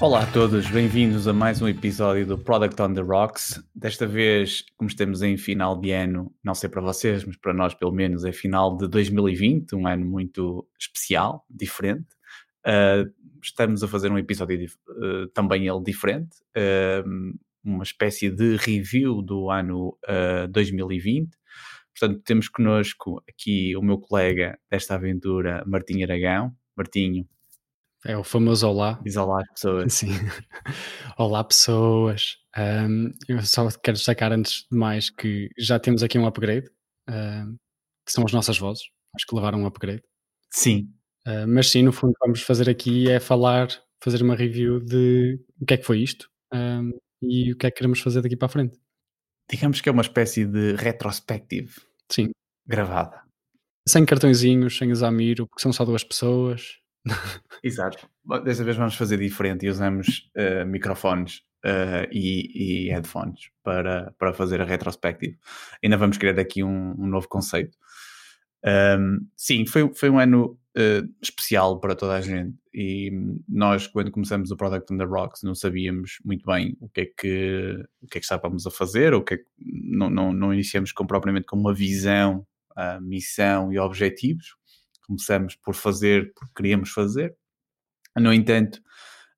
Olá a todos, bem-vindos a mais um episódio do Product on the Rocks. Desta vez, como estamos em final de ano, não sei para vocês, mas para nós pelo menos é final de 2020, um ano muito especial, diferente. Uh, estamos a fazer um episódio uh, também ele diferente, uh, uma espécie de review do ano 2020. Portanto, temos connosco aqui o meu colega desta aventura, Martinho Aragão. Martinho, é o famoso olá. Diz olá às pessoas. Sim. olá, pessoas. Um, eu só quero destacar antes de mais que já temos aqui um upgrade, uh, que são as nossas vozes. Acho que levaram um upgrade. Sim. Uh, mas sim, no fundo, vamos fazer aqui é falar, fazer uma review de o que é que foi isto um, e o que é que queremos fazer daqui para a frente. Digamos que é uma espécie de retrospective. Sim. Gravada. Sem cartõezinhos, sem examiro, porque são só duas pessoas. Exato. Desta vez vamos fazer diferente e usamos uh, microfones uh, e, e, headphones para, para fazer a retrospective. Ainda vamos criar aqui um, um novo conceito. Um, sim, foi, foi um ano uh, especial para toda a gente e nós, quando começamos o Product on the Rocks, não sabíamos muito bem o que é que, o que, é que estávamos a fazer, ou que, é que não, não, não iniciamos com, propriamente com uma visão, uh, missão e objetivos começamos por fazer porque queríamos fazer. No entanto,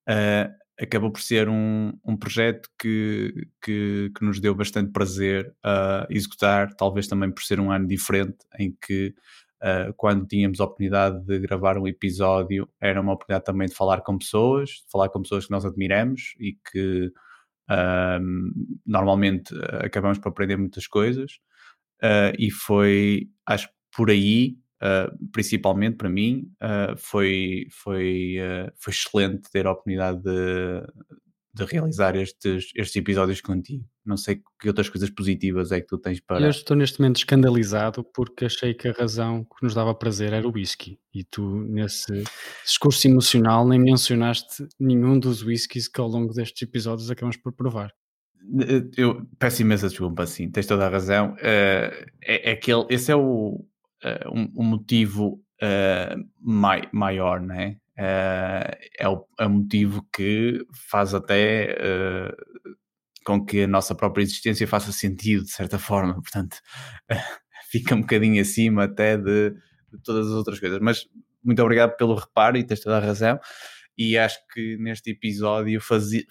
uh, acabou por ser um, um projeto que, que, que, nos deu bastante prazer a uh, executar, talvez também por ser um ano diferente, em que uh, quando tínhamos a oportunidade de gravar um episódio, era uma oportunidade também de falar com pessoas, de falar com pessoas que nós admiramos e que normalmente acabamos por aprender muitas coisas. e foi, acho por aí Uh, principalmente para mim, uh, foi, foi, uh, foi excelente ter a oportunidade de, de realizar estes, estes episódios contigo. Não sei que outras coisas positivas é que tu tens para. Eu estou neste momento escandalizado porque achei que a razão que nos dava prazer era o whisky. E tu, nesse discurso emocional, nem mencionaste nenhum dos whiskies que ao longo destes episódios acabamos por provar. Eu peço imensa desculpa, sim, tens toda a razão. é, é aquele, esse é o, um, um, motivo uh, mai, maior, né? Uh, é, o, é o motivo que faz até com que a nossa própria existência faça sentido, de certa forma. Portanto, fica um bocadinho acima até de, de, todas as outras coisas. Mas muito obrigado pelo reparo e tens toda a razão. E acho que neste episódio fazia,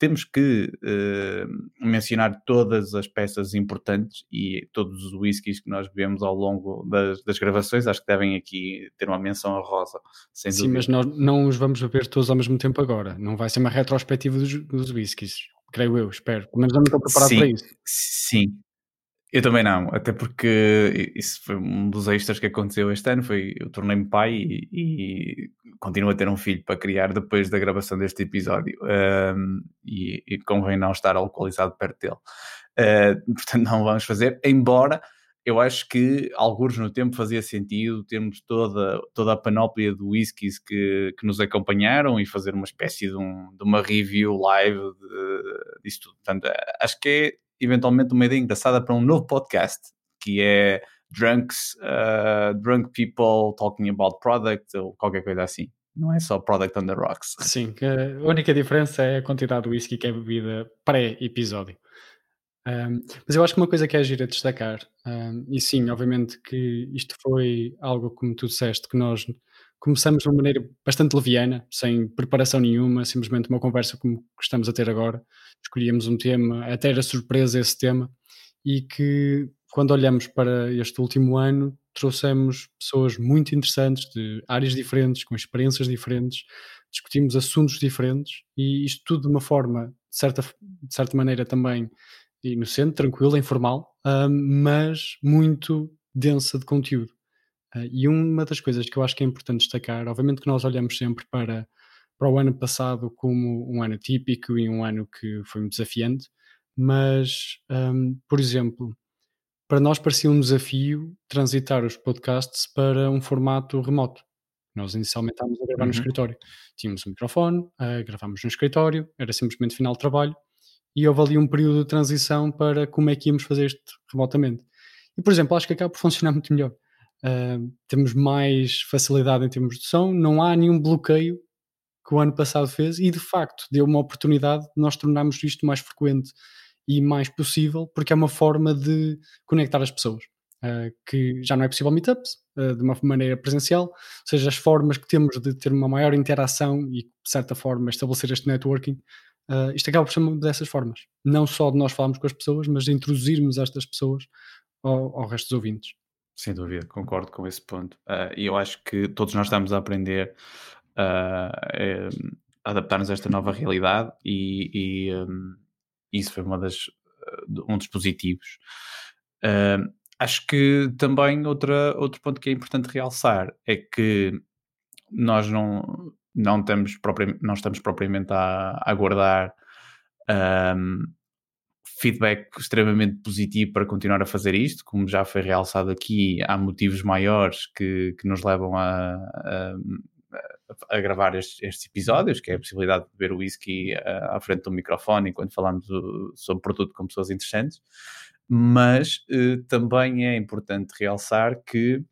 temos que uh, mencionar todas as peças importantes e todos os whiskies que nós bebemos ao longo das, das gravações. Acho que devem aqui ter uma menção a rosa. Sim, dúvida. mas nós não os vamos beber todos ao mesmo tempo agora. Não vai ser uma retrospectiva dos, dos whiskies, creio eu, espero. Pelo menos eu não estou preparado sim, para isso. Sim, eu também não, até porque isso foi um dos extras que aconteceu este ano, foi eu tornei-me pai e, e, continuo a ter um filho para criar depois da gravação deste episódio um, e, e convém não estar alcoolizado perto dele. Uh, portanto, não vamos fazer, embora eu acho que alguns no tempo fazia sentido termos toda, toda a panóplia de whiskies que, que nos acompanharam e fazer uma espécie de, um, de uma review live de, disso tudo. Portanto, acho que é eventualmente uma ideia engraçada para um novo podcast, que é Drunks, uh, Drunk People Talking About Product ou qualquer coisa assim. Não é só Product on the Rocks. Sim, a única diferença é a quantidade de whisky que é bebida pré-episódio. Um, mas eu acho que uma coisa que é gira destacar, um, e sim, obviamente que isto foi algo, como tu disseste, que nós começamos de uma maneira bastante leviana, sem preparação nenhuma, simplesmente uma conversa como estamos a ter agora. Escolhíamos um tema, até era surpresa esse tema, e que quando olhamos para este último ano, trouxemos pessoas muito interessantes, de áreas diferentes, com experiências diferentes, discutimos assuntos diferentes, e isto tudo de uma forma, de certa, de certa maneira também inocente, tranquila, informal, mas muito densa de conteúdo. Uh, e uma das coisas que eu acho que é importante destacar, obviamente que nós olhamos sempre para, para o ano passado como um ano típico e um ano que foi muito desafiante, mas, um, por exemplo, para nós parecia um desafio transitar os podcasts para um formato remoto. Nós inicialmente estávamos a gravar uhum. no escritório. Tínhamos um microfone, uh, gravámos no escritório, era simplesmente final de trabalho, e houve ali um período de transição para como é que íamos fazer isto remotamente. E, por exemplo, acho que acaba por funcionar muito melhor. Uh, temos mais facilidade em termos de som, não há nenhum bloqueio que o ano passado fez e de facto deu uma oportunidade de nós tornarmos isto mais frequente e mais possível, porque é uma forma de conectar as pessoas. Uh, que já não é possível meetups uh, de uma maneira presencial, ou seja, as formas que temos de ter uma maior interação e, de certa forma, estabelecer este networking, uh, isto acaba por ser uma dessas formas. Não só de nós falarmos com as pessoas, mas de introduzirmos estas pessoas ao, ao resto dos ouvintes. Sem dúvida, concordo com esse ponto. E eu acho que todos nós estamos a aprender a adaptar-nos a esta nova realidade e, e um, isso foi uma das, um dos positivos. Uh, acho que também outra, outro ponto que é importante realçar é que nós não, não, estamos, não estamos propriamente a aguardar um, feedback extremamente positivo para continuar a fazer isto, como já foi realçado aqui, há motivos maiores que, que nos levam a, a, a gravar estes, estes, episódios, que é a possibilidade de beber whisky uh, à frente do microfone enquanto falamos do, sobre produto com pessoas interessantes, mas uh, também é importante realçar que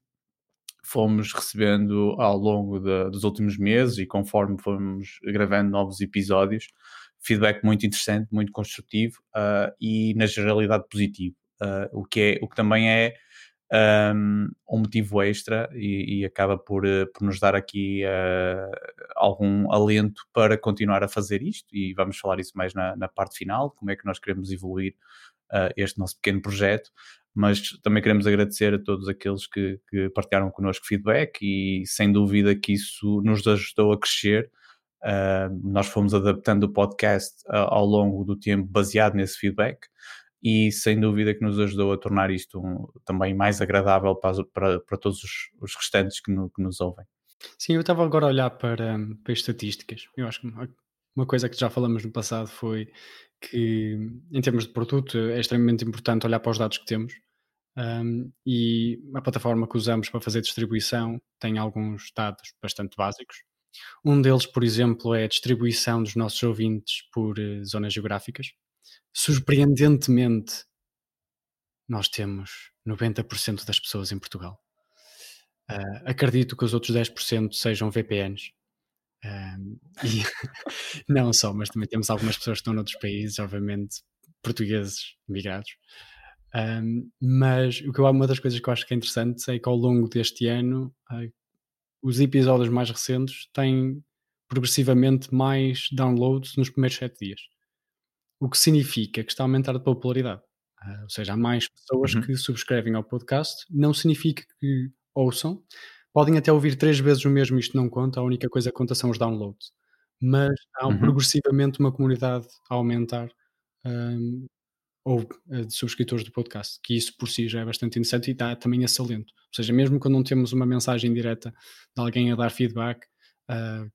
fomos recebendo ao longo de, dos últimos meses e conforme fomos gravando novos episódios, feedback muito interessante, muito construtivo uh, e na generalidade positivo, o, que é, o que também é um, um motivo extra e, e acaba por, eh, por, nos dar aqui uh, algum alento para continuar a fazer isto e vamos falar isso mais na, na parte final, como é que nós queremos evoluir uh, este nosso pequeno projeto, mas também queremos agradecer a todos aqueles que, que partilharam connosco feedback e sem dúvida que isso nos ajudou a crescer. Uh, nós fomos adaptando o podcast ao longo do tempo baseado nesse feedback e sem dúvida que nos ajudou a tornar isto um, também mais agradável para, para, para todos os, os restantes que, no, que, nos ouvem. Sim, eu estava agora a olhar para, para estatísticas. Eu acho que uma, uma coisa que já falamos no passado foi que, em termos de produto, é extremamente importante olhar para os dados que temos. Um, e a plataforma que usamos para fazer distribuição tem alguns dados bastante básicos. Um deles, por exemplo, é a distribuição dos nossos ouvintes por uh, zonas geográficas surpreendentemente, nós temos 90% das pessoas em Portugal. Uh, acredito que os outros 10% sejam VPNs. Um, e não só, mas também temos algumas pessoas que estão noutros países, obviamente, portugueses migrados. Um, mas o que eu, uma das coisas que eu acho que é interessante é que ao longo deste ano uh, os episódios mais recentes têm progressivamente mais downloads nos primeiros 7 dias o que significa que está a aumentar a popularidade. Uh, ou seja, há mais pessoas uhum. que subscrevem ao podcast, não significa que ouçam, podem até ouvir três vezes o mesmo, isto não conta, a única coisa que conta são os downloads. Mas há uhum. progressivamente uma comunidade a aumentar um, ou uh, de subscritores do podcast, que isso por si já é bastante interessante e dá também a salento. Ou seja, mesmo quando não temos uma mensagem direta de alguém a dar feedback, uh,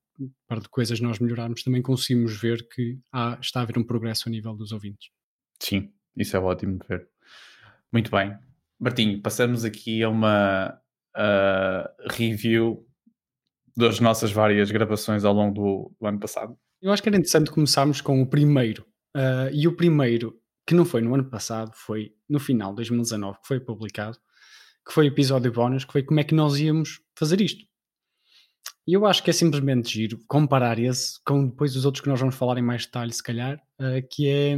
para de coisas nós melhorarmos, também conseguimos ver que há, está a haver um progresso a nível dos ouvintes. Sim, isso é ótimo de ver. Muito bem. Martinho, passamos aqui a uma uh, review das nossas várias gravações ao longo do, do, ano passado. Eu acho que era interessante começarmos com o primeiro. Uh, e o primeiro, que não foi no ano passado, foi no final de 2019, que foi publicado, que foi o episódio bónus, que foi como é que nós íamos fazer isto. E eu acho que é simplesmente giro comparar esse com depois os outros que nós vamos falar em mais detalhe, se calhar, uh, que é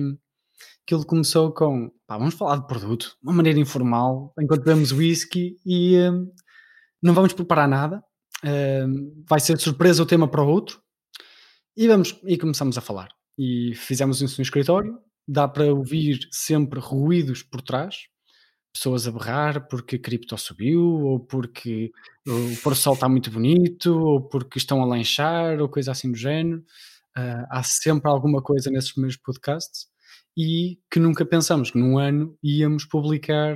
que ele começou com pá, vamos falar de produto, uma maneira informal, enquanto bebemos whisky e uh, não vamos preparar nada, uh, vai ser surpresa o tema para o outro, e vamos e começamos a falar. E fizemos isso no escritório, dá para ouvir sempre ruídos por trás, pessoas a berrar porque a cripto subiu, ou porque o pôr sol está muito bonito, ou porque estão a lanchar, ou coisa assim do género. Uh, há sempre alguma coisa nesses primeiros podcasts e que nunca pensamos que num ano íamos publicar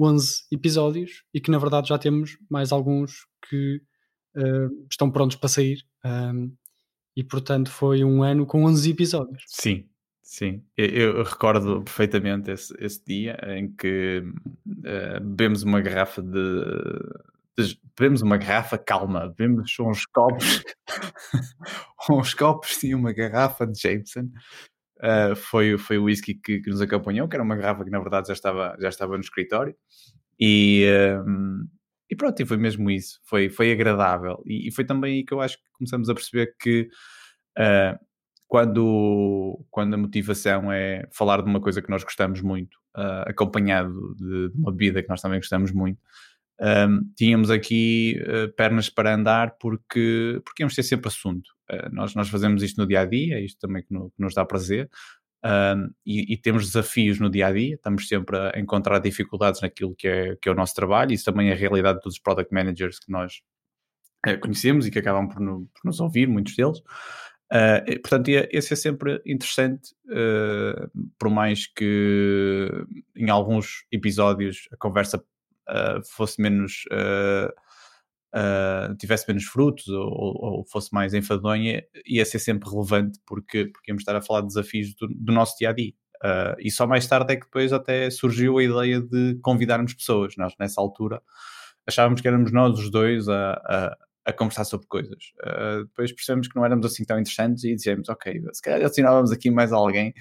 11 episódios e que na verdade já temos mais alguns que uh, estão prontos para sair. Um, e portanto foi um ano com 11 episódios. Sim, Sim, eu, eu recordo perfeitamente esse, esse, dia em que uh, bebemos uma garrafa de, bebemos uma garrafa calma, bebemos uns copos, uns copos e uma garrafa de Jameson. Uh, foi, foi o whisky que, que, nos acompanhou, que era uma garrafa que na verdade já estava, já estava no escritório. E, uh, e pronto, e foi mesmo isso. Foi, foi agradável. E, e, foi também aí que eu acho que começamos a perceber que Uh, quando, quando a motivação é falar de uma coisa que nós gostamos muito, uh, acompanhado de, de, uma bebida que nós também gostamos muito, um, tínhamos aqui uh, pernas para andar porque, porque íamos ter sempre assunto. Uh, nós, nós fazemos isto no dia a dia, isto também que, no, que nos dá prazer, e, e, temos desafios no dia a dia, estamos sempre a encontrar dificuldades naquilo que é, que é o nosso trabalho, isso também é a realidade de todos os product managers que nós uh, conhecemos e que acabam por, no, por nos ouvir, muitos deles. Uh, portanto, esse é sempre interessante, uh, por mais que em alguns episódios a conversa uh, fosse menos. tivesse menos frutos ou, ou, fosse mais enfadonha, ia ser sempre relevante porque, porque íamos estar a falar de desafios do, do nosso dia a dia. e só mais tarde é que depois até surgiu a ideia de convidarmos pessoas. Nós, nessa altura, achávamos que éramos nós os dois a, a a conversar sobre coisas. Uh, depois percebemos que não éramos assim tão interessantes e dizemos, ok, se calhar assinávamos aqui mais alguém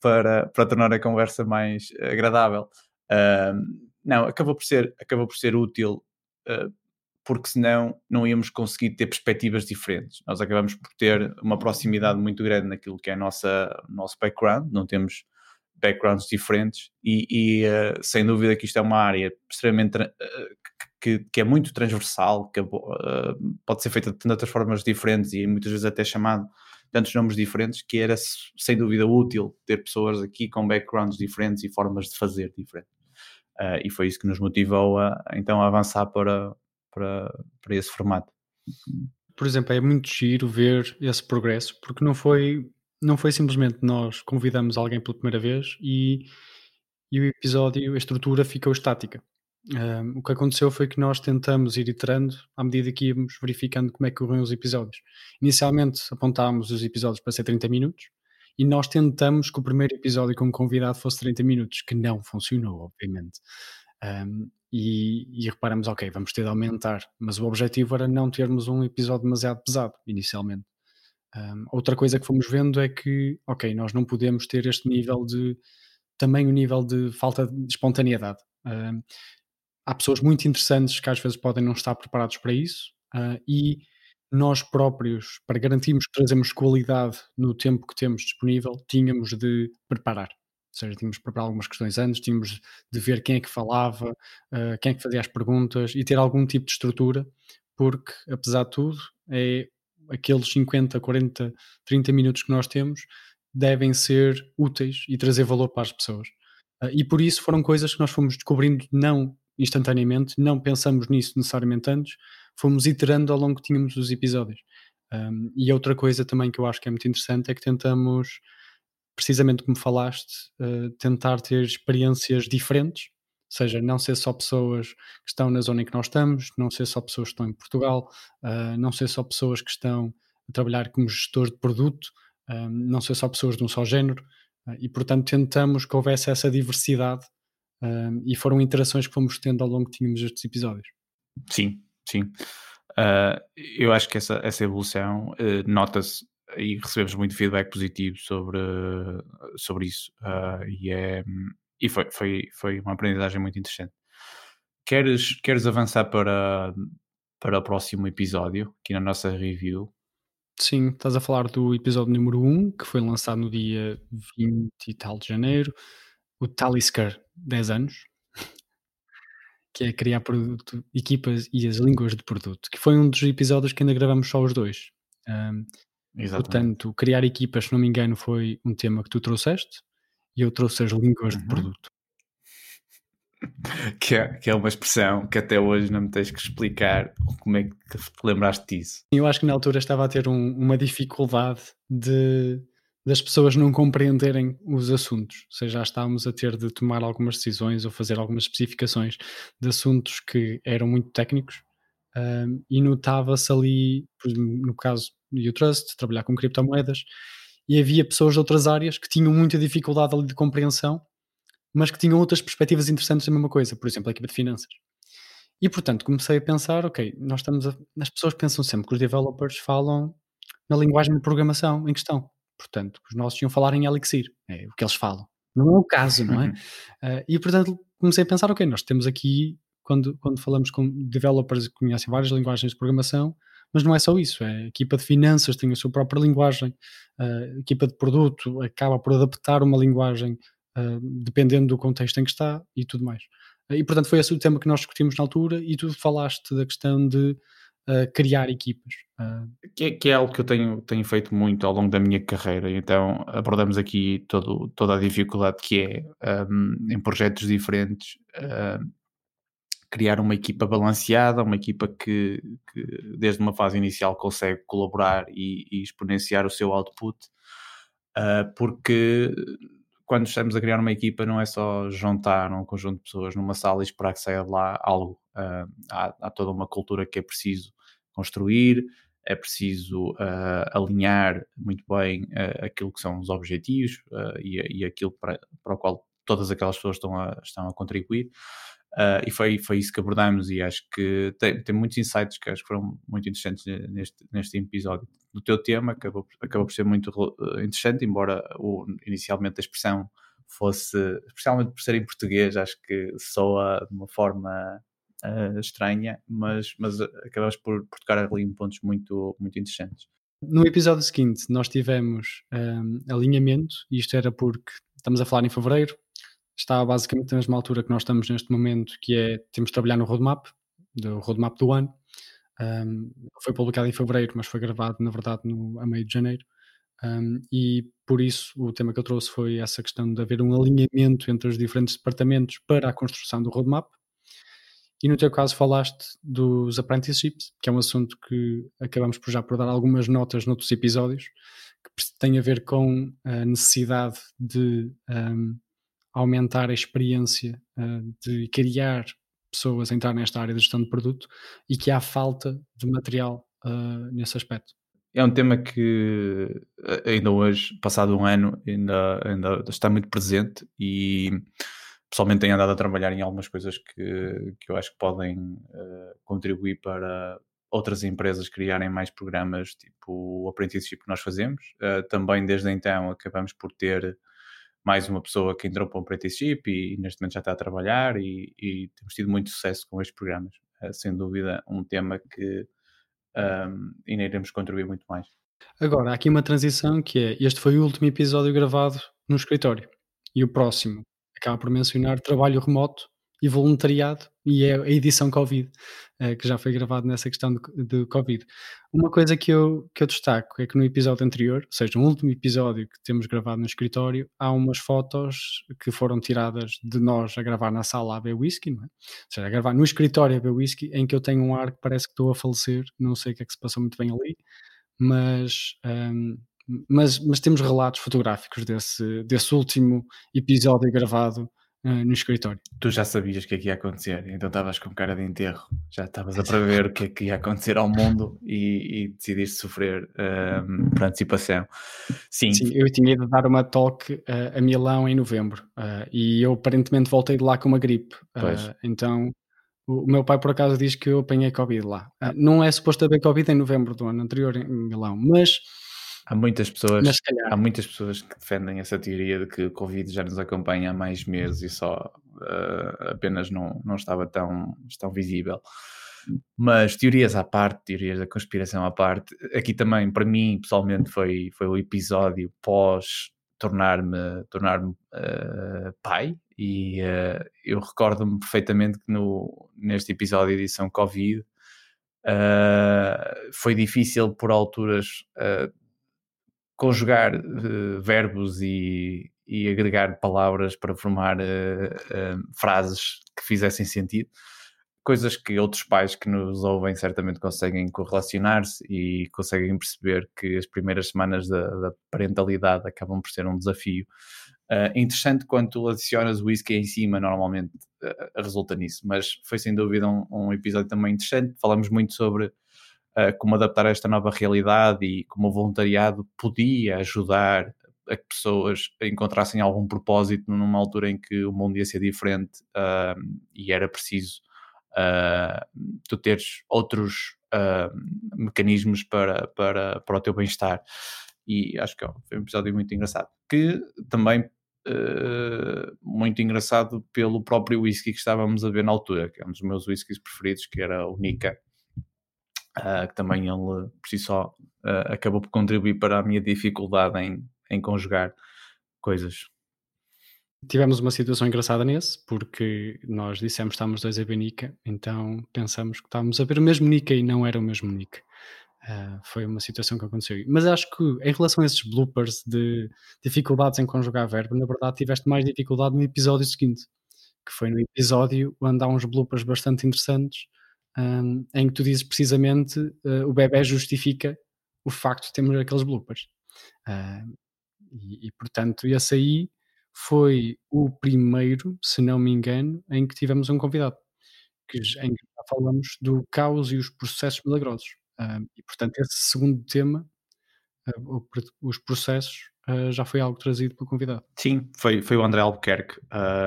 para, para tornar a conversa mais agradável. Uh, não, acabou por ser, acabou por ser útil uh, porque senão não íamos conseguir ter perspectivas diferentes. Nós acabamos por ter uma proximidade muito grande naquilo que é nossa nosso background, não temos backgrounds diferentes e, e uh, sem dúvida que isto é uma área extremamente uh, que, que, é muito transversal, que uh, pode ser feita de tantas formas diferentes e muitas vezes até chamado tantos nomes diferentes, que era sem dúvida útil ter pessoas aqui com backgrounds diferentes e formas de fazer diferentes. e foi isso que nos motivou a, então a avançar para, para, para esse formato. Por exemplo, é muito giro ver esse progresso, porque não foi não foi simplesmente nós convidamos alguém pela primeira vez e, e o episódio, a estrutura ficou estática. Um, o que aconteceu foi que nós tentamos ir iterando à medida que íamos verificando como é que corriam os episódios. Inicialmente apontámos os episódios para ser 30 minutos e nós tentamos que o primeiro episódio com convidado fosse 30 minutos, que não funcionou, obviamente. Um, e, e reparamos, ok, vamos ter de aumentar, mas o objetivo era não termos um episódio demasiado pesado inicialmente. Um, outra coisa que fomos vendo é que, ok, nós não podemos ter este nível de também o nível de falta de espontaneidade. Um, há pessoas muito interessantes que às vezes podem não estar preparados para isso uh, e nós próprios, para garantirmos que trazemos qualidade no tempo que temos disponível, tínhamos de preparar. Ou seja, tínhamos de preparar algumas questões antes, tínhamos de ver quem é que falava, uh, quem é que fazia as perguntas e ter algum tipo de estrutura, porque, apesar de tudo, é aqueles 50, 40, 30 minutos que nós temos devem ser úteis e trazer valor para as pessoas. Uh, e por isso foram coisas que nós fomos descobrindo não instantaneamente, não pensamos nisso necessariamente antes, fomos iterando ao longo que tínhamos os episódios. Um, e outra coisa também que eu acho que é muito interessante é que tentamos, precisamente como falaste, uh, tentar ter experiências diferentes seja, não ser só pessoas que estão na zona em que nós estamos, não ser só pessoas que estão em Portugal, uh, não ser só pessoas que estão a trabalhar como gestores de produto, uh, não ser só pessoas de um só género, uh, e portanto tentamos que houvesse essa diversidade e foram interações que fomos tendo ao longo que tínhamos estes episódios. Sim, sim. eu acho que essa, essa evolução nota-se e recebemos muito feedback positivo sobre, sobre isso. e é, e foi, foi, foi uma aprendizagem muito interessante. Queres, queres avançar para, para o próximo episódio, aqui na nossa review? Sim, estás a falar do episódio número 1, que foi lançado no dia 20 e tal de janeiro, o Talisker 10 anos, que é criar produto, equipas e as línguas de produto, que foi um dos episódios que ainda gravamos só os dois. Um, portanto, criar equipas, se não me engano, foi um tema que tu trouxeste, e eu trouxe as línguas uhum. de produto. Que é, que é uma expressão que até hoje não me tens que explicar como é que te lembraste disso. Eu acho que na altura estava a ter um, uma dificuldade de das pessoas não compreenderem os assuntos, ou seja, já estávamos a ter de tomar algumas decisões ou fazer algumas especificações de assuntos que eram muito técnicos um, e notava-se ali, no caso do U-Trust, trabalhar com criptomoedas, e havia pessoas de outras áreas que tinham muita dificuldade ali de compreensão, mas que tinham outras perspectivas interessantes da mesma coisa, por exemplo, a equipa de finanças. E portanto comecei a pensar, ok, nós estamos a, as pessoas pensam sempre que os developers falam na linguagem de programação em questão. Portanto, os nossos iam falar em Elixir, é o que eles falam. Não é o caso, não é? uh, e portanto comecei a pensar, ok, nós temos aqui, quando, quando falamos com developers que conhecem várias linguagens de programação, mas não é só isso, é a equipa de finanças tem a sua própria linguagem, a equipa de produto acaba por adaptar uma linguagem uh, dependendo do contexto em que está e tudo mais. E portanto foi esse o tema que nós discutimos na altura e tu falaste da questão de uh, criar equipas. Uh, que, é, que, é, algo que eu tenho, tenho feito muito ao longo da minha carreira, então abordamos aqui todo, toda a dificuldade que é um, em projetos diferentes uh, criar uma equipa balanceada, uma equipa que, que, desde uma fase inicial consegue colaborar e, e exponenciar o seu output, porque quando estamos a criar uma equipa não é só juntar um conjunto de pessoas numa sala e esperar que saia de lá algo. Uh, há, há, toda uma cultura que é preciso construir, é preciso uh, alinhar muito bem uh, aquilo que são os objetivos uh, e, e, aquilo para, para o qual todas aquelas pessoas estão a, estão a contribuir. e foi, foi isso que abordámos e acho que tem, tem muitos insights que acho que foram muito interessantes neste, neste episódio. O teu tema acabou, acabou por ser muito interessante, embora o, inicialmente a expressão fosse, especialmente por ser em português, acho que soa de uma forma uh, estranha, mas, mas acabamos por, por tocar ali em pontos muito, muito interessantes. No episódio seguinte, nós tivemos um, alinhamento, e isto era porque estamos a falar em fevereiro, está basicamente na mesma altura que nós estamos neste momento, que é temos de trabalhar no roadmap, do roadmap do ano. Um, foi publicado em fevereiro, mas foi gravado, na verdade, no, a meio de janeiro. Um, e por isso o tema que eu trouxe foi essa questão de haver um alinhamento entre os diferentes departamentos para a construção do roadmap. E no teu caso falaste dos apprenticeships, que é um assunto que acabamos por já por dar algumas notas noutros episódios, que tem a ver com a necessidade de um, aumentar a experiência, uh, de criar pessoas a entrar nesta área de gestão de produto e que há falta de material uh, nesse aspecto. É um tema que ainda hoje, passado um ano, ainda, ainda está muito presente e pessoalmente tenho andado a trabalhar em algumas coisas que, que eu acho que podem uh, contribuir para outras empresas criarem mais programas, tipo o apprenticeship que nós fazemos. Uh, também desde então acabamos por ter mais uma pessoa que entrou para o apprenticeship e, e neste momento já está a trabalhar e, e temos tido muito sucesso com estes programas. Uh, sem dúvida um tema que um, ainda iremos contribuir muito mais. Agora, há aqui uma transição que é, este foi o último episódio gravado no escritório e o próximo acaba por mencionar trabalho remoto e voluntariado e é a edição Covid, uh, que já foi gravado nessa questão de, de, Covid. Uma coisa que eu, que eu destaco é que no episódio anterior, ou seja, no último episódio que temos gravado no escritório, há umas fotos que foram tiradas de nós a gravar na sala a beber whisky, não é? Ou seja, a gravar no escritório a beber whisky, em que eu tenho um ar que parece que estou a falecer, não sei o que é que se passou muito bem ali, mas um, mas, mas temos relatos fotográficos desse, desse último episódio gravado uh, no escritório. Tu já sabias o que é que ia acontecer, então estavas com cara de enterro, já estavas a prever o que é que ia acontecer ao mundo e, e decidiste sofrer uh, por antecipação. Sim. Sim, eu tinha ido dar uma talk uh, a Milão em novembro e eu aparentemente voltei de lá com uma gripe. então o meu pai, por acaso, diz que eu apanhei Covid lá. não é suposto haver Covid em novembro do ano anterior em Milão, mas Há muitas pessoas, há muitas pessoas que defendem essa teoria de que o Covid já nos acompanha há mais meses e só uh, apenas não, não estava tão, tão visível. Mas teorias à parte, teorias da conspiração à parte, aqui também, para mim, pessoalmente, foi, foi o episódio pós tornar-me tornar uh, eh, pai e uh, eu recordo-me perfeitamente que no, neste episódio de edição Covid uh, foi difícil por alturas conjugar uh, verbos e, e, agregar palavras para formar uh, uh, frases que fizessem sentido. Coisas que outros pais que nos ouvem certamente conseguem correlacionar-se e conseguem perceber que as primeiras semanas da, da parentalidade acabam por ser um desafio. interessante quando tu adicionas o whisky em cima, normalmente resulta nisso, mas foi sem dúvida um, um episódio também interessante. Falamos muito sobre como adaptar a esta nova realidade e como o voluntariado podia ajudar a que pessoas encontrassem algum propósito numa altura em que o mundo ia ser diferente uh, e era preciso uh, tu teres outros uh, mecanismos para, para, para o teu bem-estar. E acho que foi um episódio muito engraçado. Que também Uh, muito engraçado pelo próprio whisky que estávamos a ver na altura, que é um dos meus whiskies preferidos, que era o Nika uh, que também ele, por si só, uh, acabou por contribuir para a minha dificuldade em, em conjugar coisas. Tivemos uma situação engraçada nesse, porque nós dissemos que estávamos dois a ver Nika, então pensamos que estávamos a ver o mesmo Nika e não era o mesmo Nika. Uh, foi uma situação que aconteceu. Mas acho que em relação a esses bloopers de dificuldades em conjugar verbo, na verdade tiveste mais dificuldade no episódio seguinte, que foi no episódio onde há uns bloopers bastante interessantes, um, em que tu dizes precisamente uh, o bebê justifica o facto de termos aqueles bloopers. Uh, e, e, portanto, esse aí foi o primeiro, se não me engano, em que tivemos um convidado, que, em que falamos do caos e os processos milagrosos. E portanto, esse segundo tema, os processos, uh, já foi algo trazido pelo convidado. Sim, foi, foi o André Albuquerque,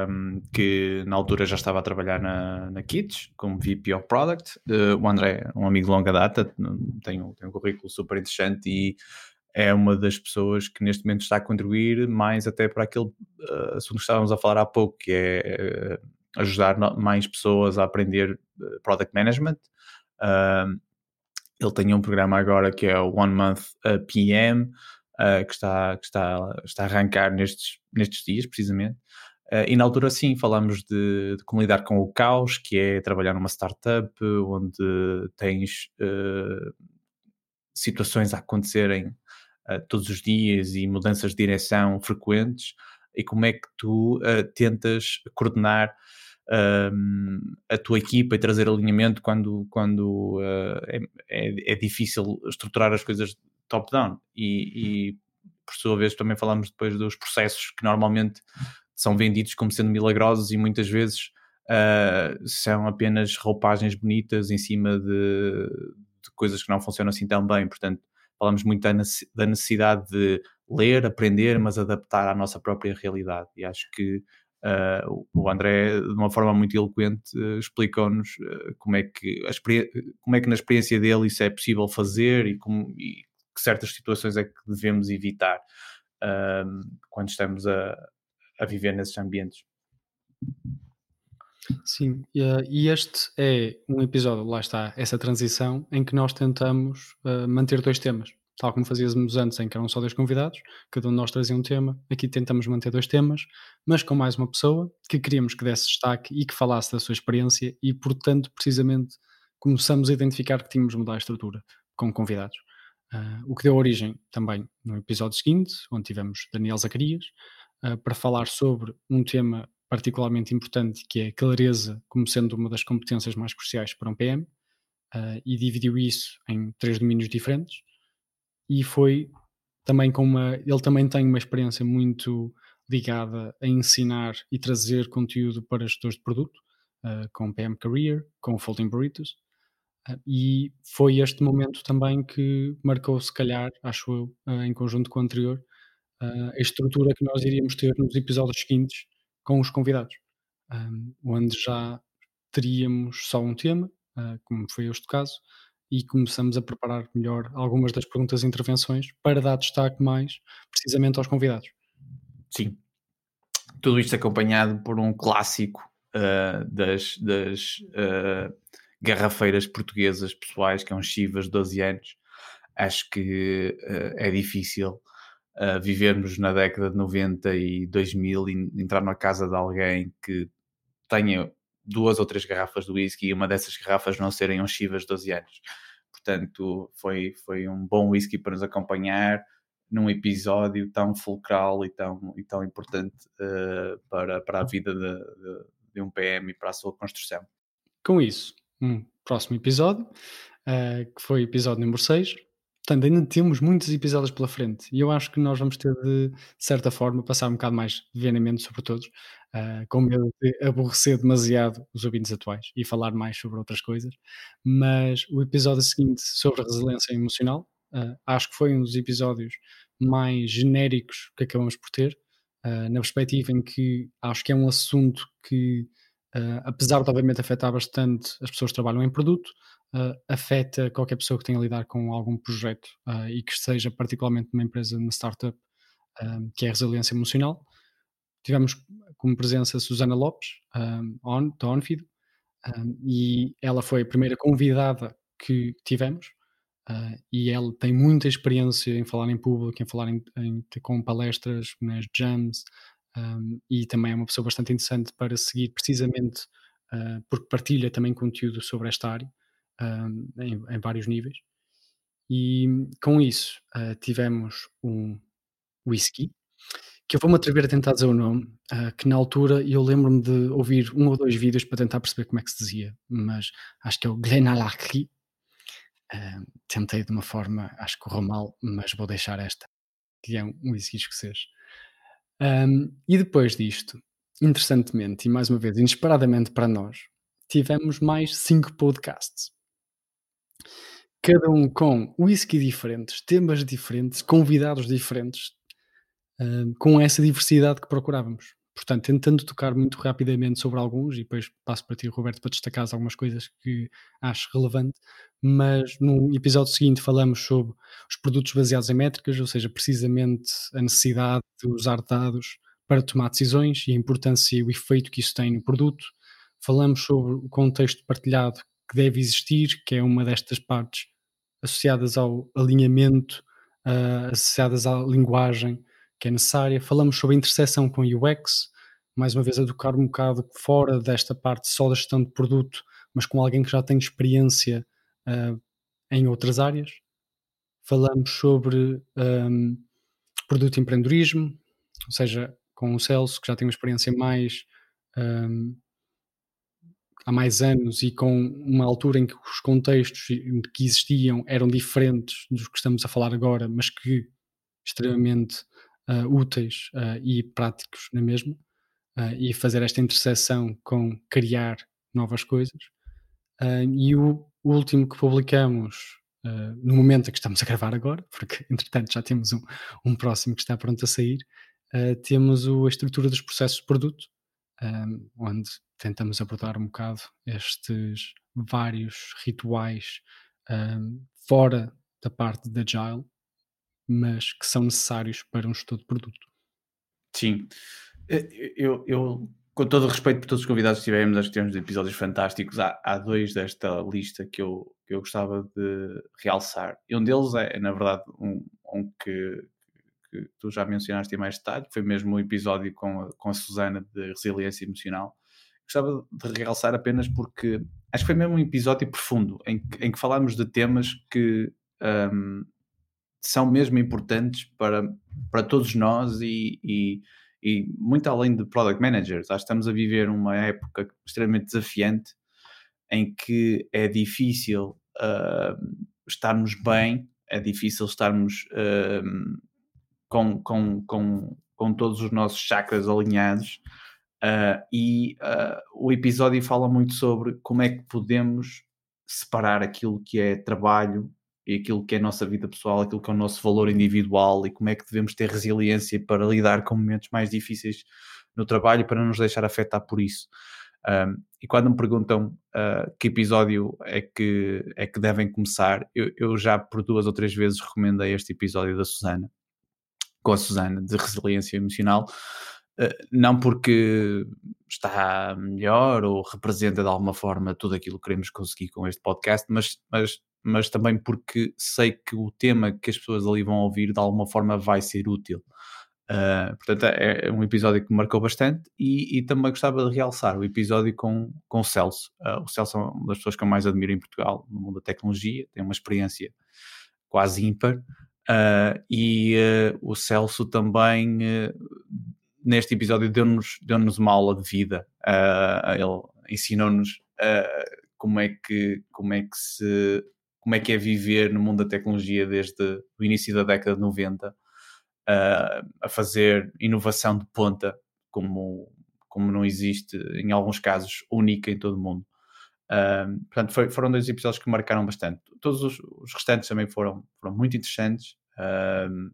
um, que na altura já estava a trabalhar na, na Kids, como VP of Product. o André é um amigo de longa data, tem um, tem um currículo super interessante e é uma das pessoas que neste momento está a contribuir mais até para aquele uh, assunto que estávamos a falar há pouco, que é uh, ajudar mais pessoas a aprender product management. Uh, ele tem um programa agora que é o One Month PM, que, está, que está, está a arrancar nestes, nestes dias, precisamente. e na altura, sim, falamos de, de, como lidar com o caos, que é trabalhar numa startup onde tens situações a acontecerem uh, todos os dias e mudanças de direção frequentes, e como é que tu uh, tentas coordenar uh, a tua equipa e trazer alinhamento quando, quando é, é, é, difícil estruturar as coisas top-down. E, e, por sua vez, também falamos depois dos processos que normalmente são vendidos como sendo milagrosos e muitas vezes uh, são apenas roupagens bonitas em cima de, de, coisas que não funcionam assim tão bem. Portanto, falamos muito da necessidade de ler, aprender, mas adaptar à nossa própria realidade. E acho que uh, o André, de uma forma muito eloquente, uh, explicou-nos uh, como, é que como é que na experiência dele isso é possível fazer e, como, e que certas situações é que devemos evitar quando estamos a, a viver nesses ambientes. Sim, e este é um episódio, lá está, essa transição em que nós tentamos manter dois temas, tal como fazíamos antes, em que eram só dois convidados, cada um de nós trazia um tema. Aqui tentamos manter dois temas, mas com mais uma pessoa que queríamos que desse destaque e que falasse da sua experiência, e portanto, precisamente, começamos a identificar que tínhamos de mudar a estrutura com convidados. Uh, o que deu origem também no episódio seguinte, onde tivemos Daniel Zacarias, uh, para falar sobre um tema particularmente importante, que é a clareza como sendo uma das competências mais cruciais para um PM, uh, eh, e dividiu isso em três domínios diferentes, e foi também com uma. Ele também tem uma experiência muito ligada a ensinar e trazer conteúdo para gestores de produto, uh, com PM Career, com Folding Burritos, uh, e foi este momento também que marcou, se calhar, acho eu, em conjunto com o anterior, a estrutura que nós iríamos ter nos episódios seguintes com os convidados, um, onde já teríamos só um tema, uh, como foi este caso, e começamos a preparar melhor algumas das perguntas e intervenções para dar destaque mais precisamente aos convidados. Sim. Tudo isto acompanhado por um clássico uh, das, das uh, garrafeiras portuguesas pessoais, que é um Chivas de 12 anos. Acho que é difícil uh, vivermos na década de 90 e 2000 e entrar na casa de alguém que tenha duas ou três garrafas de whisky e uma dessas garrafas não serem um Chivas de 12 anos. Portanto, foi, foi um bom whisky para nos acompanhar num episódio tão fulcral e tão, e tão importante uh, para, para a vida de, de, de, um PM e para a sua construção. Com isso, um próximo episódio, uh, que foi o episódio número 6, Portanto, ainda temos muitos episódios pela frente e eu acho que nós vamos ter de, de certa forma, passar um bocado mais venenamente sobre todos, uh, com medo de aborrecer demasiado os ouvintes atuais e falar mais sobre outras coisas. Mas o episódio seguinte sobre resiliência emocional, uh, acho que foi um dos episódios mais genéricos que acabamos por ter, uh, na perspectiva em que acho que é um assunto que, apesar de obviamente afetar bastante as pessoas que trabalham em produto, uh, afeta qualquer pessoa que tenha a lidar com algum projeto uh, e que esteja particularmente numa empresa, numa startup, que é a resiliência emocional. Tivemos como presença Susana Lopes, on, da OnFeed, um, e ela foi a primeira convidada que tivemos. Uh, e ele tem muita experiência em falar em público, em falar em, em com palestras nas jams, um, e também é uma pessoa bastante interessante para seguir, precisamente uh, porque partilha também conteúdo sobre esta área um, em, em, vários níveis. E com isso uh, tivemos um whisky, que eu vou-me atrever a tentar dizer o nome, uh, que na altura eu lembro-me de ouvir um ou dois vídeos para tentar perceber como é que se dizia, mas acho que é o Glenallachie. Uh, tentei de uma forma, acho que correu mal, mas vou deixar esta, que é um whisky escocês. Um, e depois disto, interessantemente, e mais uma vez, inesperadamente para nós, tivemos mais cinco podcasts. Cada um com whisky diferentes, temas diferentes, convidados diferentes, uh, com essa diversidade que procurávamos. Portanto, tentando tocar muito rapidamente sobre alguns, e depois passo para ti, Roberto, para destacar algumas coisas que acho relevante, mas no episódio seguinte falamos sobre os produtos baseados em métricas, ou seja, precisamente a necessidade de usar dados para tomar decisões e a importância e o efeito que isso tem no produto. Falamos sobre o contexto partilhado que deve existir, que é uma destas partes associadas ao alinhamento, uh, associadas à linguagem, que é necessária. Falamos sobre a interseção com UX, mais uma vez a tocar um bocado fora desta parte só da gestão de produto, mas com alguém que já tem experiência uh, em outras áreas. Falamos sobre um, produto empreendedorismo, ou seja, com o Celso, que já tem uma experiência mais um, há mais anos e com uma altura em que os contextos que existiam eram diferentes dos que estamos a falar agora, mas que extremamente uh, úteis uh, e práticos na mesma, uh, e fazer esta interseção com criar novas coisas. e o, último que publicamos no momento em que estamos a gravar agora, porque entretanto já temos um, um próximo que está pronto a sair, temos o, a estrutura dos processos de produto, onde tentamos abordar um bocado estes vários rituais fora da parte da Agile mas que são necessários para um gestor de produto. Sim, eh, eu, eu com todo o respeito por todos os convidados que tivemos, acho que temos episódios fantásticos. Há, há dois desta lista que eu, que eu gostava de realçar. E um deles é, na verdade, um, um que, que, tu já mencionaste mais detalhe, foi mesmo o um episódio com a, com a Susana de resiliência emocional. Gostava de realçar apenas porque acho que foi mesmo um episódio profundo em que, em que falámos de temas que um, são mesmo importantes para, para todos nós e, e, e, muito além de product managers. Acho que estamos a viver uma época extremamente desafiante em que é difícil uh, estarmos bem, é difícil estarmos uh, com, com, com, com todos os nossos chakras alinhados. Uh, e o episódio fala muito sobre como é que podemos separar aquilo que é trabalho e aquilo que é a nossa vida pessoal, aquilo que é o nosso valor individual e como é que devemos ter resiliência para lidar com momentos mais difíceis no trabalho para não nos deixar afetar por isso. Um, e quando me perguntam uh, que episódio é que, é que devem começar, eu, eu, já por duas ou três vezes recomendei este episódio da Susana, com a Susana, de resiliência emocional, uh, não porque está melhor ou representa de alguma forma tudo aquilo que queremos conseguir com este podcast, mas, mas mas também porque sei que o tema que as pessoas ali vão ouvir de alguma forma vai ser útil. Uh, portanto, é, é, um episódio que me marcou bastante e, e, também gostava de realçar o episódio com, com o Celso. Uh, o Celso é uma das pessoas que eu mais admiro em Portugal no mundo da tecnologia, tem uma experiência quase ímpar. Uh, e o Celso também, neste episódio, deu-nos deu, -nos, uma aula de vida. ele ensinou-nos como, é que, como é que se como é que é viver no mundo da tecnologia desde o início da década de 90, uh, a fazer inovação de ponta, como, como não existe, em alguns casos, única em todo o mundo. Uh, portanto, foi, foram dois episódios que marcaram bastante. Todos os, os restantes também foram, foram muito interessantes. Uh,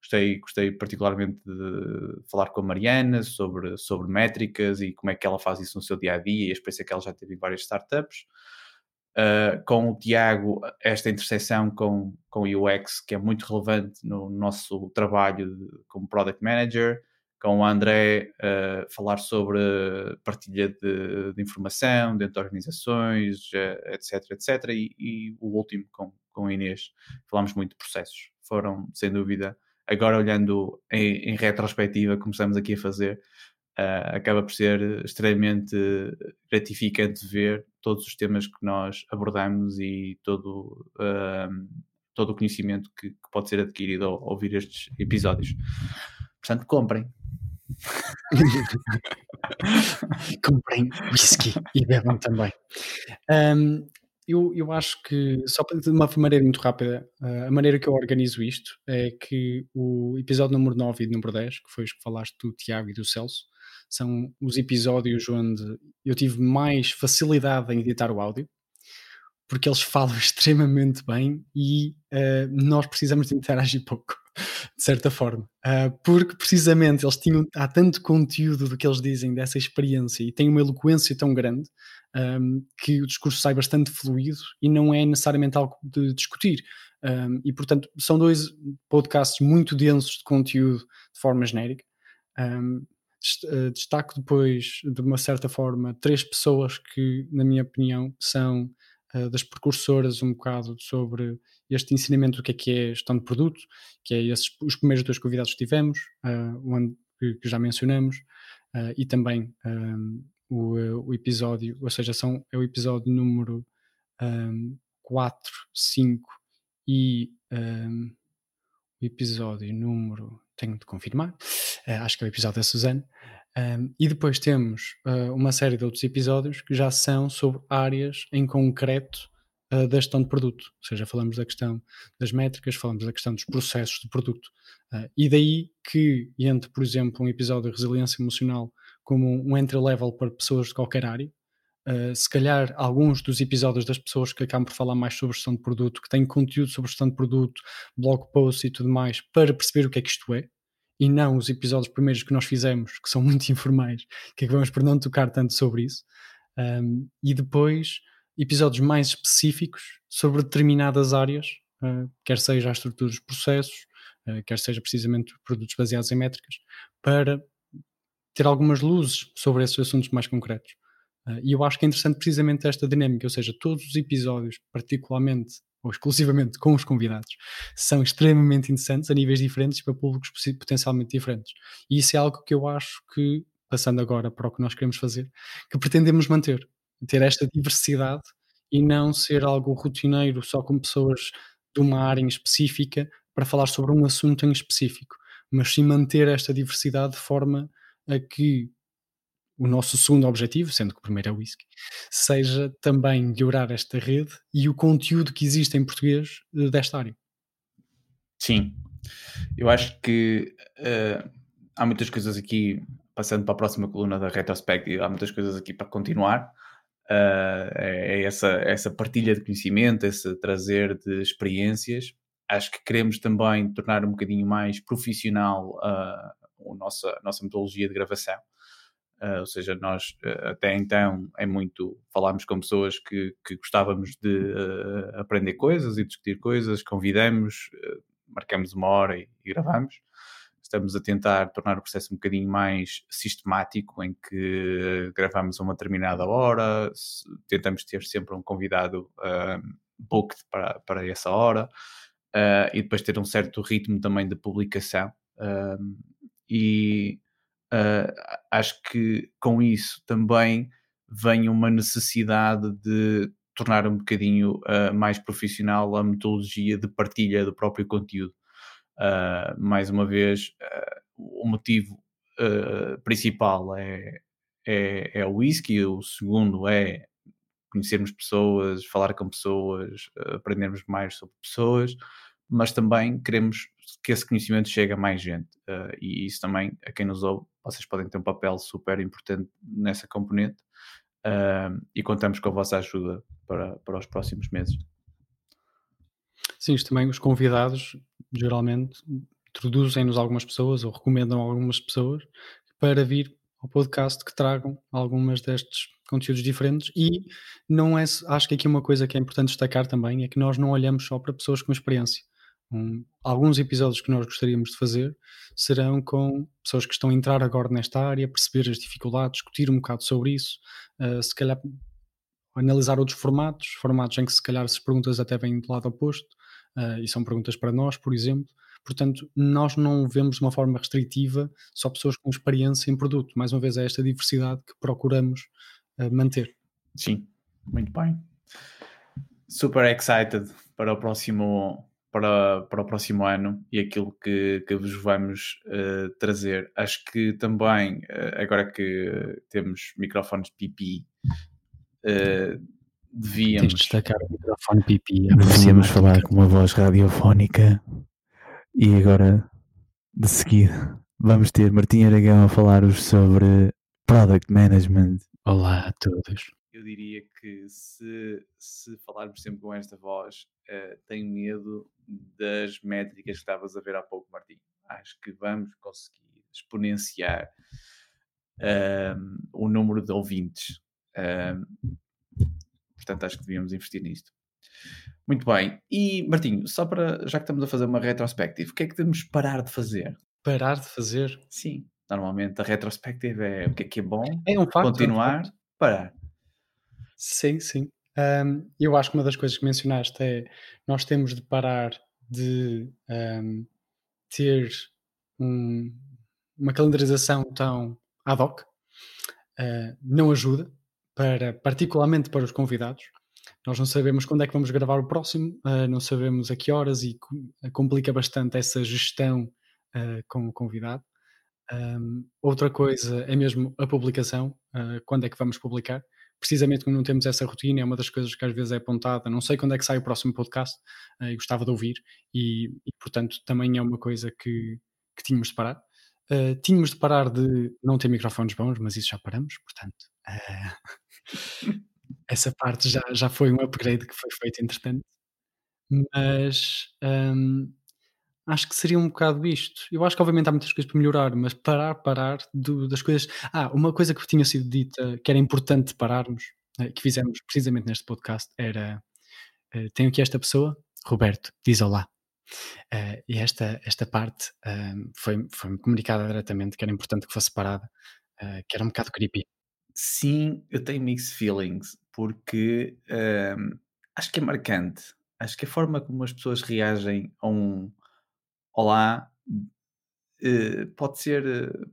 gostei, gostei particularmente de falar com a Mariana sobre, sobre métricas e como é que ela faz isso no seu dia a dia e a experiência que ela já teve em várias startups uh, com o Tiago esta interseção com, com o UX, que é muito relevante no nosso trabalho de, como Product Manager, com o André uh, falar sobre partilha de, de, informação dentro de organizações, uh, etc, etc. E, e, o último com, com a Inês, falámos muito de processos. Foram, sem dúvida, agora olhando em, em retrospectiva, começamos aqui a fazer, uh, acaba por ser extremamente gratificante ver todos os temas que nós abordamos e todo, uh, todo o conhecimento que, que, pode ser adquirido ao, ouvir estes episódios. Portanto, comprem. comprem whisky e bebam também. Um, eu, eu acho que, só de uma maneira muito rápida, a maneira que eu organizo isto é que o episódio número 9 e número 10, que foi os que falaste do Tiago e do Celso, são os episódios onde eu tive mais facilidade em editar o áudio, porque eles falam extremamente bem e uh, nós precisamos de interagir pouco, de certa forma. Uh, porque precisamente eles tinham, há tanto conteúdo do que eles dizem dessa experiência e têm uma eloquência tão grande um, que o discurso sai bastante fluido e não é necessariamente algo de discutir. Um, e portanto, são dois podcasts muito densos de conteúdo de forma genérica. Um, eh, destaco depois, de uma certa forma, três pessoas que, na minha opinião, são uh, das precursoras um bocado sobre este ensinamento do que é que é gestão de produto, que é esses, os primeiros dois convidados que tivemos, uh, que, que, já mencionamos, uh, e também um, o, o, episódio, ou seja, são, é o episódio número um, 4, 5 e um, o episódio número, tenho de confirmar, uh, acho que é o episódio da Suzane, um, e depois temos uh, uma série de outros episódios que já são sobre áreas em concreto uh, da gestão de produto. Ou seja, falamos da questão das métricas, falamos da questão dos processos de produto. Uh, e daí que entre, por exemplo, um episódio de resiliência emocional como um entry-level para pessoas de qualquer área, se calhar alguns dos episódios das pessoas que acabam por falar mais sobre gestão de produto, que têm conteúdo sobre gestão de produto, blog posts e tudo mais, para perceber o que é que isto é, e não os episódios primeiros que nós fizemos, que são muito informais, que acabamos por não tocar tanto sobre isso, um, e depois episódios mais específicos sobre determinadas áreas, uh, quer seja a estrutura dos processos, uh, quer seja precisamente produtos baseados em métricas, para ter algumas luzes sobre esses assuntos mais concretos. Uh, e eu acho que é interessante precisamente esta dinâmica, ou seja, todos os episódios, particularmente ou exclusivamente com os convidados, são extremamente interessantes a níveis diferentes e para públicos potencialmente diferentes. E isso é algo que eu acho que, passando agora para o que nós queremos fazer, que pretendemos manter. Ter esta diversidade e não ser algo rotineiro só com pessoas de uma área em específica para falar sobre um assunto em específico, mas sim manter esta diversidade de forma a que o nosso segundo objetivo, sendo que o primeiro é o whisky, seja também melhorar esta rede e o conteúdo que existe em português eh, desta área. Sim, eu acho que uh, há muitas coisas aqui, passando para a próxima coluna da retrospectiva, há muitas coisas aqui para continuar. Uh, é essa, essa partilha de conhecimento, esse trazer de experiências. Acho que queremos também tornar um bocadinho mais profissional uh, a, nossa, a nossa metodologia de gravação. Uh, ou seja, nós uh, até então é muito falámos com pessoas que, que gostávamos de uh, aprender coisas e discutir coisas, convidamos, marcamos uma hora e, e, gravamos. Estamos a tentar tornar o processo um bocadinho mais sistemático, em que gravamos a uma determinada hora, tentamos ter sempre um convidado booked para, para essa hora e depois ter um certo ritmo também de publicação. e Uh, acho que com isso também vem uma necessidade de tornar um bocadinho uh, mais profissional a metodologia de partilha do próprio conteúdo. Uh, mais uma vez, o motivo principal é, é, é o whisky, o segundo é conhecermos pessoas, falar com pessoas, aprendermos mais sobre pessoas, mas também queremos que esse conhecimento chegue a mais gente. Uh, e isso também, a quem nos ouve, vocês podem ter um papel super importante nessa componente uh, e contamos com a vossa ajuda para, para os próximos meses. Sim, também os convidados geralmente introduzem-nos algumas pessoas ou recomendam algumas pessoas para vir ao podcast que tragam algumas destes conteúdos diferentes e não é, acho que aqui uma coisa que é importante destacar também é que nós não olhamos só para pessoas com experiência Um, alguns episódios que nós gostaríamos de fazer serão com pessoas que estão a entrar agora nesta área, perceber as dificuldades, discutir um bocado sobre isso, uh, se calhar analisar outros formatos, formatos em que se calhar as perguntas até vêm do lado oposto, uh, e são perguntas para nós, por exemplo. Portanto, nós não vemos de uma forma restritiva só pessoas com experiência em produto. Mais uma vez, é esta diversidade que procuramos uh, manter. Sim, muito bem. Super excited para o próximo para, para o próximo ano e aquilo que, que vos vamos uh, trazer. Acho que também, uh, agora que temos microfones pipi, uh, devíamos. Tens de destacar o microfone pipi. Devíamos falar com uma voz radiofónica e agora, de seguida, vamos ter Martim Aragão a falar-vos sobre Product Management. Olá a todos eu diria que se, se falarmos sempre com esta voz, uh, tenho medo das métricas que estavas a ver há pouco, Martim. Acho que vamos conseguir exponenciar uh, o número de ouvintes. Uh, portanto, acho que devíamos investir nisto. Muito bem. E, Martinho, só para, já que estamos a fazer uma retrospective, o que é que devemos parar de fazer? Parar de fazer? Sim. Normalmente a retrospective é o que é que é bom, é um facto, continuar, é um parar. Sim, sim. Um, eu acho que uma das coisas que mencionaste é nós temos de parar de um, ter um, uma calendarização tão ad hoc. Uh, não ajuda, para, particularmente para os convidados. Nós não sabemos quando é que vamos gravar o próximo, uh, não sabemos a que horas e complica bastante essa gestão uh, com o convidado. Um, outra coisa é mesmo a publicação, quando é que vamos publicar precisamente como não temos essa rotina, é uma das coisas que às vezes é apontada. Não sei quando é que sai o próximo podcast uh, e gostava de ouvir, e, e, portanto também é uma coisa que, que tínhamos de parar. Uh, tínhamos de parar de não ter microfones bons, mas isso já paramos, portanto. Uh, essa parte já, já foi um upgrade que foi feito entretanto. Mas um, Acho que seria um bocado isto. Eu acho que obviamente há muitas coisas para melhorar, mas parar, parar do, das coisas. Ah, uma coisa que tinha sido dita que era importante pararmos, eh, que fizemos precisamente neste podcast, era uh, tenho aqui esta pessoa, Roberto, diz olá. Uh, e esta, esta parte uh, foi, foi comunicada diretamente que era importante que fosse parada, que era um bocado creepy. Sim, eu tenho mixed feelings, porque acho que é marcante. Acho que a forma como as pessoas reagem a um, olá, uh, pode ser, uh,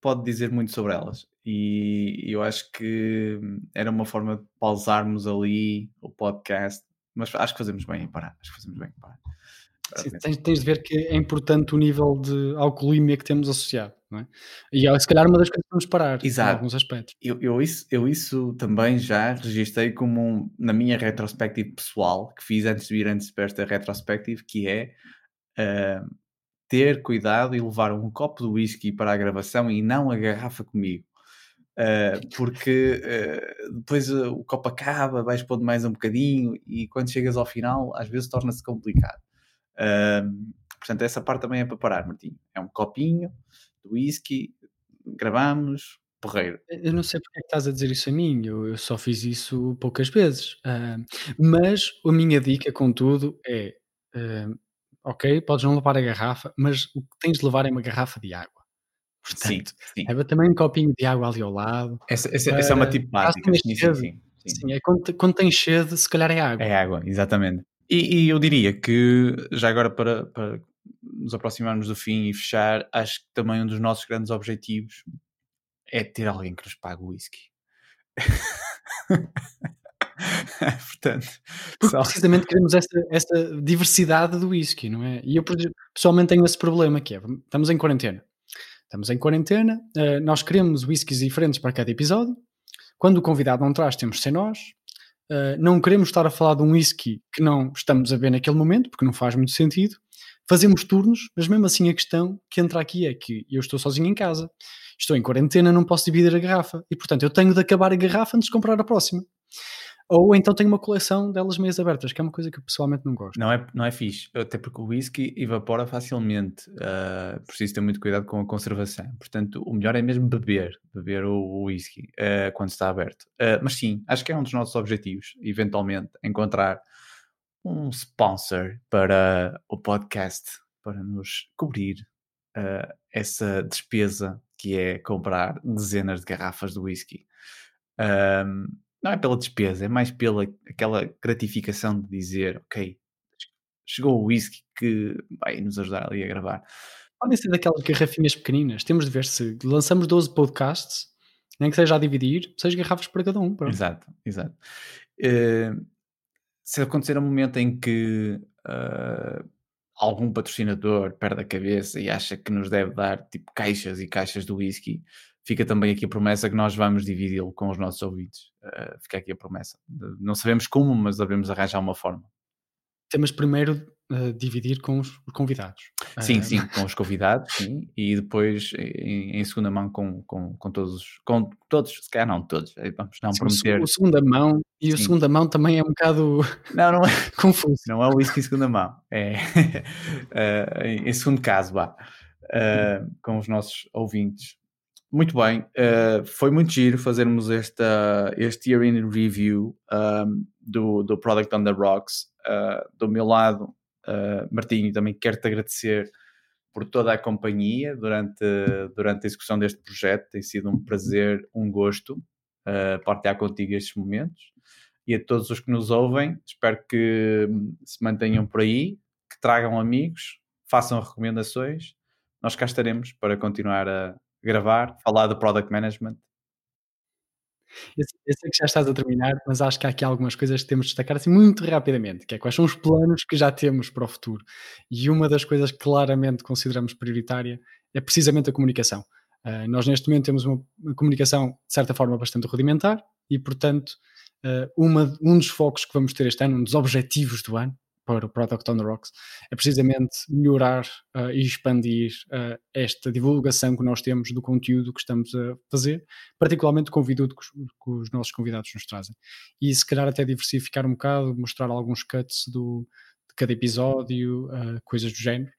pode dizer muito sobre elas. E eu acho que era uma forma de pausarmos ali o podcast, mas acho que fazemos bem em parar. Acho que fazemos bem em parar. Sim, tens, tens, de ver que é importante o nível de alcoolimia que temos associado, não é? E é, se calhar uma das coisas que vamos parar Exato. em alguns aspectos. Eu, eu, isso, eu isso também já registrei como um, na minha retrospectiva pessoal que fiz antes de vir antes para esta retrospectiva, que é uh, ter cuidado e levar um copo de whisky para a gravação e não a garrafa comigo. Uh, porque uh, depois uh, o copo acaba, vais pondo mais um bocadinho e quando chegas ao final às vezes torna-se complicado. portanto, essa parte também é para parar, Martinho. É um copinho de whisky, gravamos, porreiro. Eu não sei porque é que estás a dizer isso a mim, eu, eu só fiz isso poucas vezes. mas a minha dica, contudo, é ok, podes não levar a garrafa, mas o que tens de levar é uma garrafa de água. Portanto, sim, sim. É também um copinho de água ali ao lado. Essa, essa, essa é uma tipo básica. Sim, sim, sim, sim. é quando, quando tens sede, se calhar é água. É água, exatamente. E, e eu diria que, já agora para, para nos aproximarmos do fim e fechar, acho que também um dos nossos grandes objetivos é ter alguém que nos pague o whisky. Portanto, Porque só... precisamente queremos essa, essa diversidade do whisky, não é? E eu pessoalmente tenho esse problema que é, estamos em quarentena. Estamos em quarentena, uh, nós queremos whiskies diferentes para cada episódio. Quando o convidado não traz, temos de ser nós. Uh, não queremos estar a falar de um whisky que não estamos a ver naquele momento, porque não faz muito sentido. Fazemos turnos, mas mesmo assim a questão que entra aqui é que eu estou sozinho em casa, estou em quarentena, não posso dividir a garrafa e, portanto, eu tenho de acabar a garrafa antes de comprar a próxima. Ou então tenho uma coleção delas meias abertas, que é uma coisa que eu pessoalmente não gosto. Não é, não é fixe, até porque o whisky evapora facilmente, uh, preciso ter muito cuidado com a conservação. Portanto, o melhor é mesmo beber, beber o whisky uh, quando está aberto. Uh, mas sim, acho que é um dos nossos objetivos, eventualmente, encontrar um sponsor para o podcast, para nos cobrir essa despesa que é comprar dezenas de garrafas de whisky. Um, não é pela despesa, é mais pela aquela gratificação de dizer, ok, chegou o whisky que vai nos ajudar ali a gravar. Podem ser daquelas garrafinhas pequeninas. Temos de ver se lançamos 12 podcasts, nem que seja a dividir, 6 garrafas para cada um. Pronto. Exato, exato. Uh, se acontecer um momento em que uh, algum patrocinador perde a cabeça e acha que nos deve dar tipo caixas e caixas de whisky, fica também aqui a promessa que nós vamos dividi-lo com os nossos ouvintes. Uh, fica aqui a promessa. Não sabemos como, mas devemos arranjar uma forma. Temos primeiro uh, dividir com os convidados. Sim, uh... sim, com os convidados, sim, e depois em, em, segunda mão com, com, com todos, com todos, se calhar não todos, vamos não sim, prometer. O segunda mão, e sim. o segunda mão também é um bocado não, não é, confuso. Não é o whisky em segunda mão, é uh, em segundo caso, vá, com os nossos ouvintes. Muito bem, uh, foi muito giro fazermos esta, este year in review um, do, do Product on the Rocks. Uh, do meu lado, uh, Martinho, também quero-te agradecer por toda a companhia durante, durante a execução deste projeto. Tem sido um prazer, um gosto uh, partilhar contigo estes momentos. E a todos os que nos ouvem, espero que hum, se mantenham por aí, que tragam amigos, façam recomendações. Nós cá estaremos para continuar a gravar, falar do product management. Eu, eu sei que já estás a terminar, mas acho que há aqui algumas coisas que temos de destacar assim muito rapidamente, que é quais são os planos que já temos para o futuro. E uma das coisas que claramente consideramos prioritária é precisamente a comunicação. Uh, nós neste momento temos uma, comunicação de certa forma bastante rudimentar e, portanto, uh, uma, um dos focos que vamos ter este ano, um dos objetivos do ano, para o Product on the Rocks, é precisamente melhorar uh, e expandir uh, esta divulgação que nós temos do conteúdo que estamos a fazer, particularmente com o conteúdo que que os nossos convidados nos trazem. E se calhar até diversificar um bocado, mostrar alguns cuts do, de cada episódio, uh, coisas do género,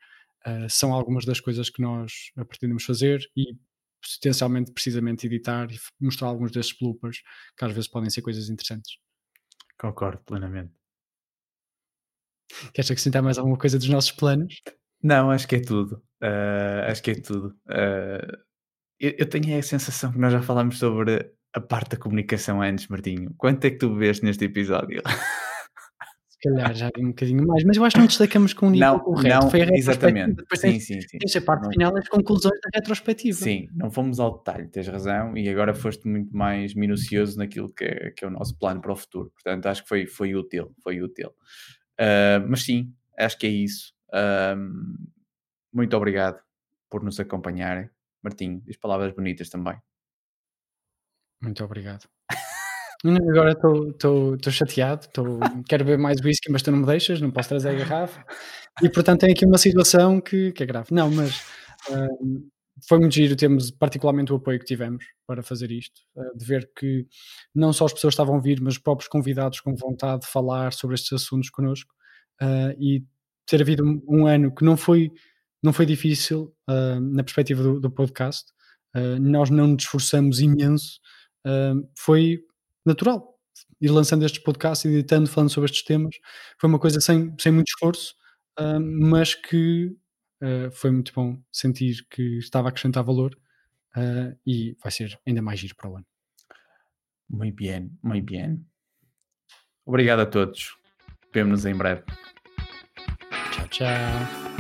são algumas das coisas que nós pretendemos fazer e potencialmente precisamente editar e mostrar alguns desses bloopers que às vezes podem ser coisas interessantes. Concordo plenamente. Queres acrescentar mais alguma coisa dos nossos planos? Não, acho que é tudo. Uh, acho que é tudo. Uh, eu, eu, tenho a sensação que nós já falámos sobre a parte da comunicação antes, Martinho. Quanto é que tu bebeste neste episódio? Se calhar já vi um bocadinho mais, mas eu acho que não destacamos com o nível não, correto. Não, Foi a exatamente. Depois sim, sim, sim. Esta parte não. final, as conclusões da retrospectiva. Sim, não fomos ao detalhe, tens razão, e agora foste muito mais minucioso naquilo que é, que é o nosso plano para o futuro. Portanto, acho que foi, foi útil, foi útil. Uh, mas sim, acho que é isso. Uh, muito obrigado por nos acompanharem. Martinho, diz palavras bonitas também. Muito obrigado. Agora estou chateado, tô, quero beber mais whisky, mas tu não me deixas, não posso trazer a garrafa. E portanto tem aqui uma situação que, que é grave. Não, mas uh, foi muito giro, temos particularmente o apoio que tivemos para fazer isto, uh, de ver que não só as pessoas estavam a vir, mas os próprios convidados com vontade de falar sobre estes assuntos connosco uh, e ter havido um, ano que não foi, não foi difícil uh, na perspectiva do, do podcast, nós não nos esforçamos imenso, foi natural. Ir lançando estes podcasts, editando, falando sobre estes temas, foi uma coisa sem, sem muito esforço, mas que uh, foi muito bom sentir que estava a acrescentar valor uh, e vai ser ainda mais giro para o ano. Muito bem, muito bem. Obrigado a todos. Vemo-nos em breve. Tchau, tchau.